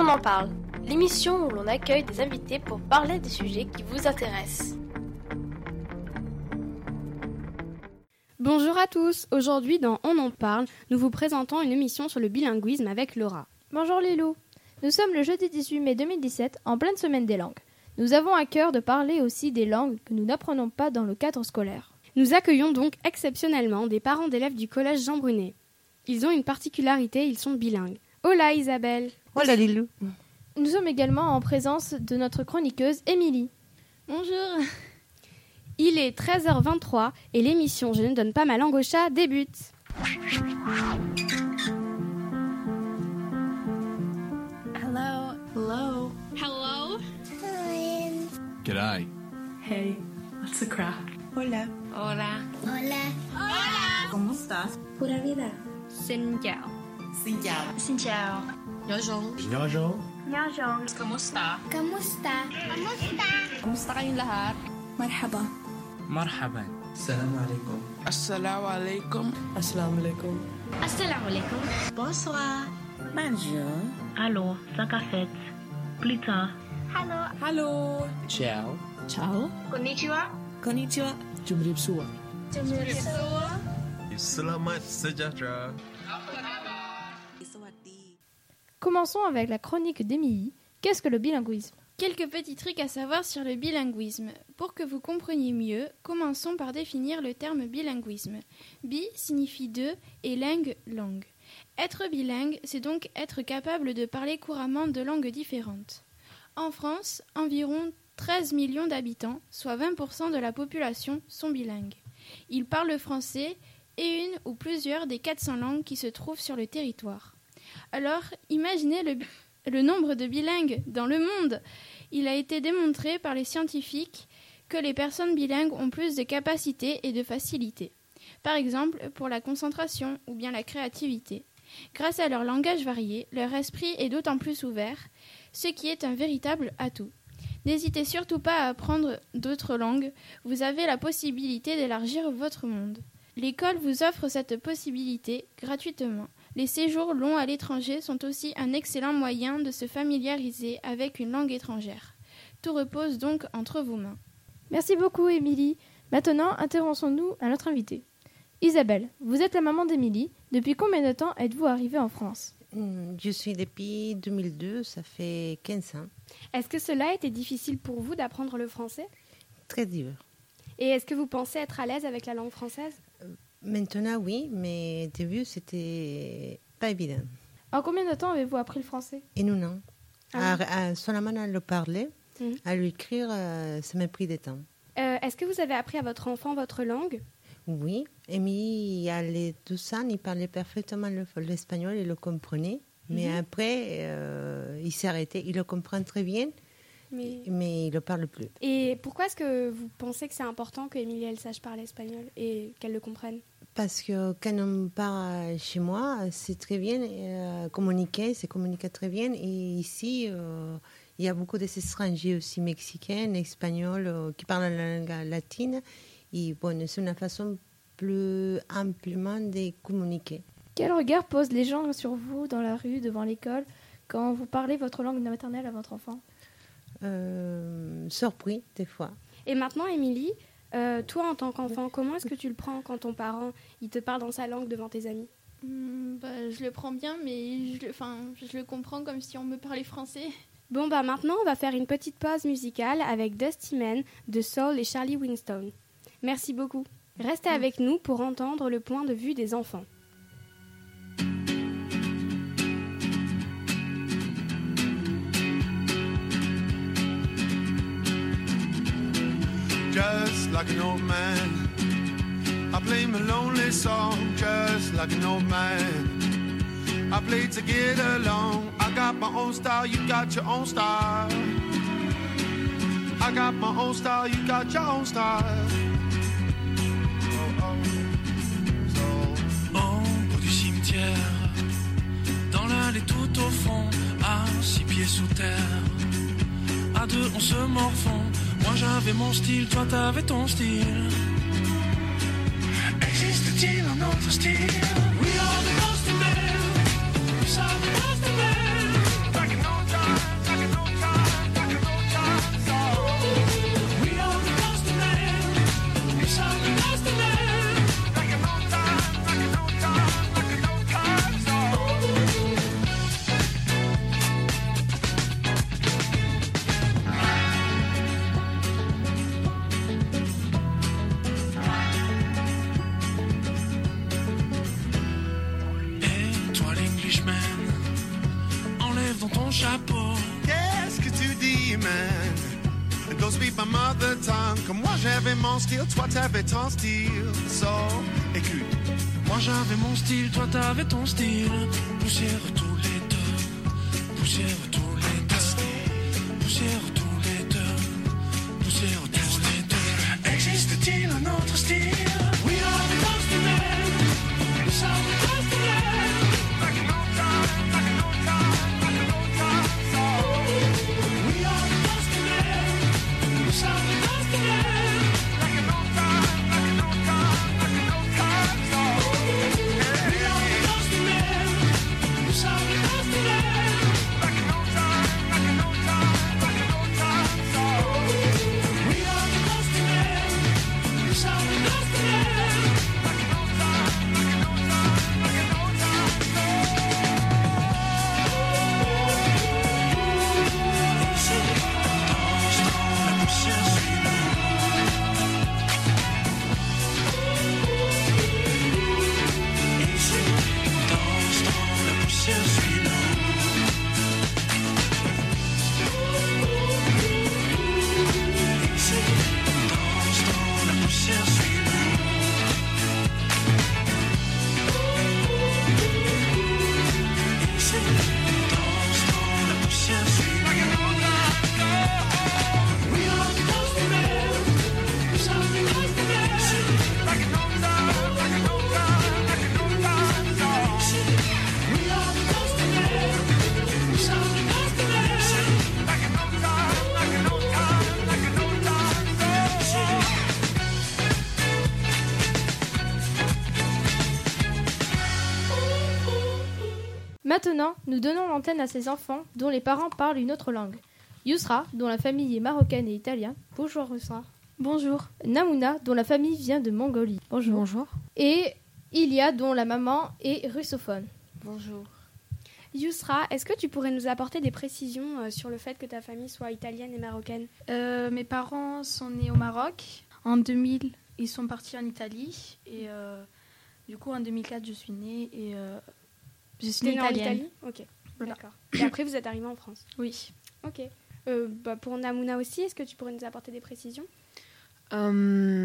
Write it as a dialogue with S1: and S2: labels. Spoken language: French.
S1: On en parle, l'émission où l'on accueille des invités pour parler des sujets qui vous intéressent.
S2: Bonjour à tous, aujourd'hui dans On en parle, nous vous présentons une émission sur le bilinguisme avec Laura.
S3: Bonjour Lilou, nous sommes le jeudi 18 mai 2017 en pleine semaine des langues. Nous avons à cœur de parler aussi des langues que nous n'apprenons pas dans le cadre scolaire.
S2: Nous accueillons donc exceptionnellement des parents d'élèves du collège Jean Brunet. Ils ont une particularité, ils sont bilingues. Hola Isabelle
S4: Hola Lilou
S3: Nous sommes également en présence de notre chroniqueuse Émilie.
S5: Bonjour
S2: Il est 13h23 et l'émission Je ne donne pas ma langue au chat débute.
S6: Hey, what's the crack?
S4: Hola.
S5: Hola. Hola. Hola.
S4: ¿Cómo estás?
S6: Pura vida.
S5: Xin chào.
S4: Xin chào.
S5: Xin chào.
S7: Nhớ rong. Nhớ rong. Nhớ rong.
S5: Kamusta?
S8: Kamusta?
S5: Kamusta? Kamusta kayong lahat?
S6: Marhaba.
S9: Marhaban.
S10: Assalamu alaikum.
S9: Assalamu alaikum.
S6: Assalamu alaikum.
S5: Assalamu alaikum.
S4: Bonsoir. Bonjour.
S11: Allô, ça Plus tard.
S6: Hello. Hello.
S9: Ciao.
S6: Ciao.
S5: Konnichiwa.
S4: Konnichiwa
S6: Jumrib suwa.
S7: Selamat sejahtera.
S3: Commençons avec la chronique d'Émilie. Qu'est-ce que le bilinguisme?
S12: Quelques petits trucs à savoir sur le bilinguisme. Pour que vous compreniez mieux, commençons par définir le terme bilinguisme. Bi signifie deux et lingue, langue. Être bilingue, c'est donc être capable de parler couramment deux langues différentes. En France, environ 13 millions d'habitants, soit 20% de la population, sont bilingues. Ils parlent le français et une ou plusieurs des 400 langues qui se trouvent sur le territoire. Alors, imaginez le, le nombre de bilingues dans le monde. Il a été démontré par les scientifiques que les personnes bilingues ont plus de capacités et de facilité. Par exemple, pour la concentration ou bien la créativité. Grâce à leur langage varié, leur esprit est d'autant plus ouvert, ce qui est un véritable atout. N'hésitez surtout pas à apprendre d'autres langues, vous avez la possibilité d'élargir votre monde. L'école vous offre cette possibilité gratuitement. Les séjours longs à l'étranger sont aussi un excellent moyen de se familiariser avec une langue étrangère. Tout repose donc entre vos mains.
S3: Merci beaucoup Émilie. Maintenant, intéressons-nous à notre invitée. Isabelle, vous êtes la maman d'Émilie. Depuis combien de temps êtes-vous arrivée en France?
S4: Je suis depuis 2002, ça fait 15 ans.
S2: Est-ce que cela a été difficile pour vous d'apprendre le français?
S4: Très dur.
S2: Et est-ce que vous pensez être à l'aise avec la langue française?
S4: Maintenant, oui, mais au début, c'était pas évident.
S3: En combien de temps avez-vous appris le français?
S4: Et nous, non.
S2: Ah.
S4: À, à seulement à le parler,
S2: Mhm.
S4: à l'écrire, euh, ça m'a pris du temps.
S2: Euh, Est-ce que vous avez appris à votre enfant votre langue?
S4: Oui, Amy, il y a les 12 ans, il parlait parfaitement le- l'espagnol, il le comprenait. Mais
S2: Mhm.
S4: après, euh, il s'est arrêté. Il le comprend très bien,
S2: Mais...
S4: mais il ne le parle plus.
S2: Et pourquoi est-ce que vous pensez que c'est important que Emilie elle sache parler espagnol et qu'elle le comprenne?
S4: Parce que quand on part chez moi, c'est très bien euh, communiquer, c'est communiquer très bien. Et ici, euh, il y a beaucoup d'étrangers aussi mexicains, espagnols, euh, qui parlent la langue latine. Et bon, c'est une façon plus amplement de communiquer.
S3: Quel regard posent les gens sur vous dans la rue, devant l'école, quand vous parlez votre langue maternelle à votre enfant?
S4: Euh, surpris, des fois.
S2: Et maintenant, Émilie, euh, toi en tant qu'enfant, comment est-ce que tu le prends quand ton parent il te parle dans sa langue devant tes amis?
S12: Hmm, bah, je le prends bien, mais je le, enfin, je le comprends comme si on me parlait français.
S2: Bon bah maintenant on va faire une petite pause musicale avec Dusty Man de Soul et Charlie Winston. Merci beaucoup. Restez avec nous pour entendre le point de vue des enfants.
S13: just like an old man. I play my lonely song just like an old man. I play to get along. I got my own style, you got your own style. I got my own style, you got your own style.
S14: L'allée tout au fond, à six pieds sous terre. À deux, on se morfond, Moi j'avais mon style, toi t'avais ton style. Existe-t-il un autre style?
S13: Don't speak my mother tongue. Moi j'avais mon style, toi t'avais ton style. So, écoute.
S14: Moi j'avais mon style, toi t'avais ton style. Poussière tous les deux, poussière tous
S3: Maintenant, nous donnons l'antenne à ces enfants dont les parents parlent une autre langue. Yusra, dont la famille est marocaine et italienne. Bonjour Yusra.
S2: Bonjour.
S3: Namouna, dont la famille vient de Mongolie. Bonjour.
S2: Bonjour.
S3: Et Ilia, dont la maman est russophone.
S2: Bonjour. Yusra, est-ce que tu pourrais nous apporter des précisions euh, sur le fait que ta famille soit italienne et marocaine?
S8: Euh, mes parents sont nés au Maroc. En 2000, ils sont partis en Italie. Et euh, du coup, en 2004, je suis née et euh, je suis
S2: née en
S8: italienne.
S2: Italie Ok,
S8: Voilà.
S2: d'accord. Et après, vous êtes arrivé en France
S8: Oui.
S2: Ok. Euh, bah, pour Namouna aussi, est-ce que tu pourrais nous apporter des précisions?
S6: Euh,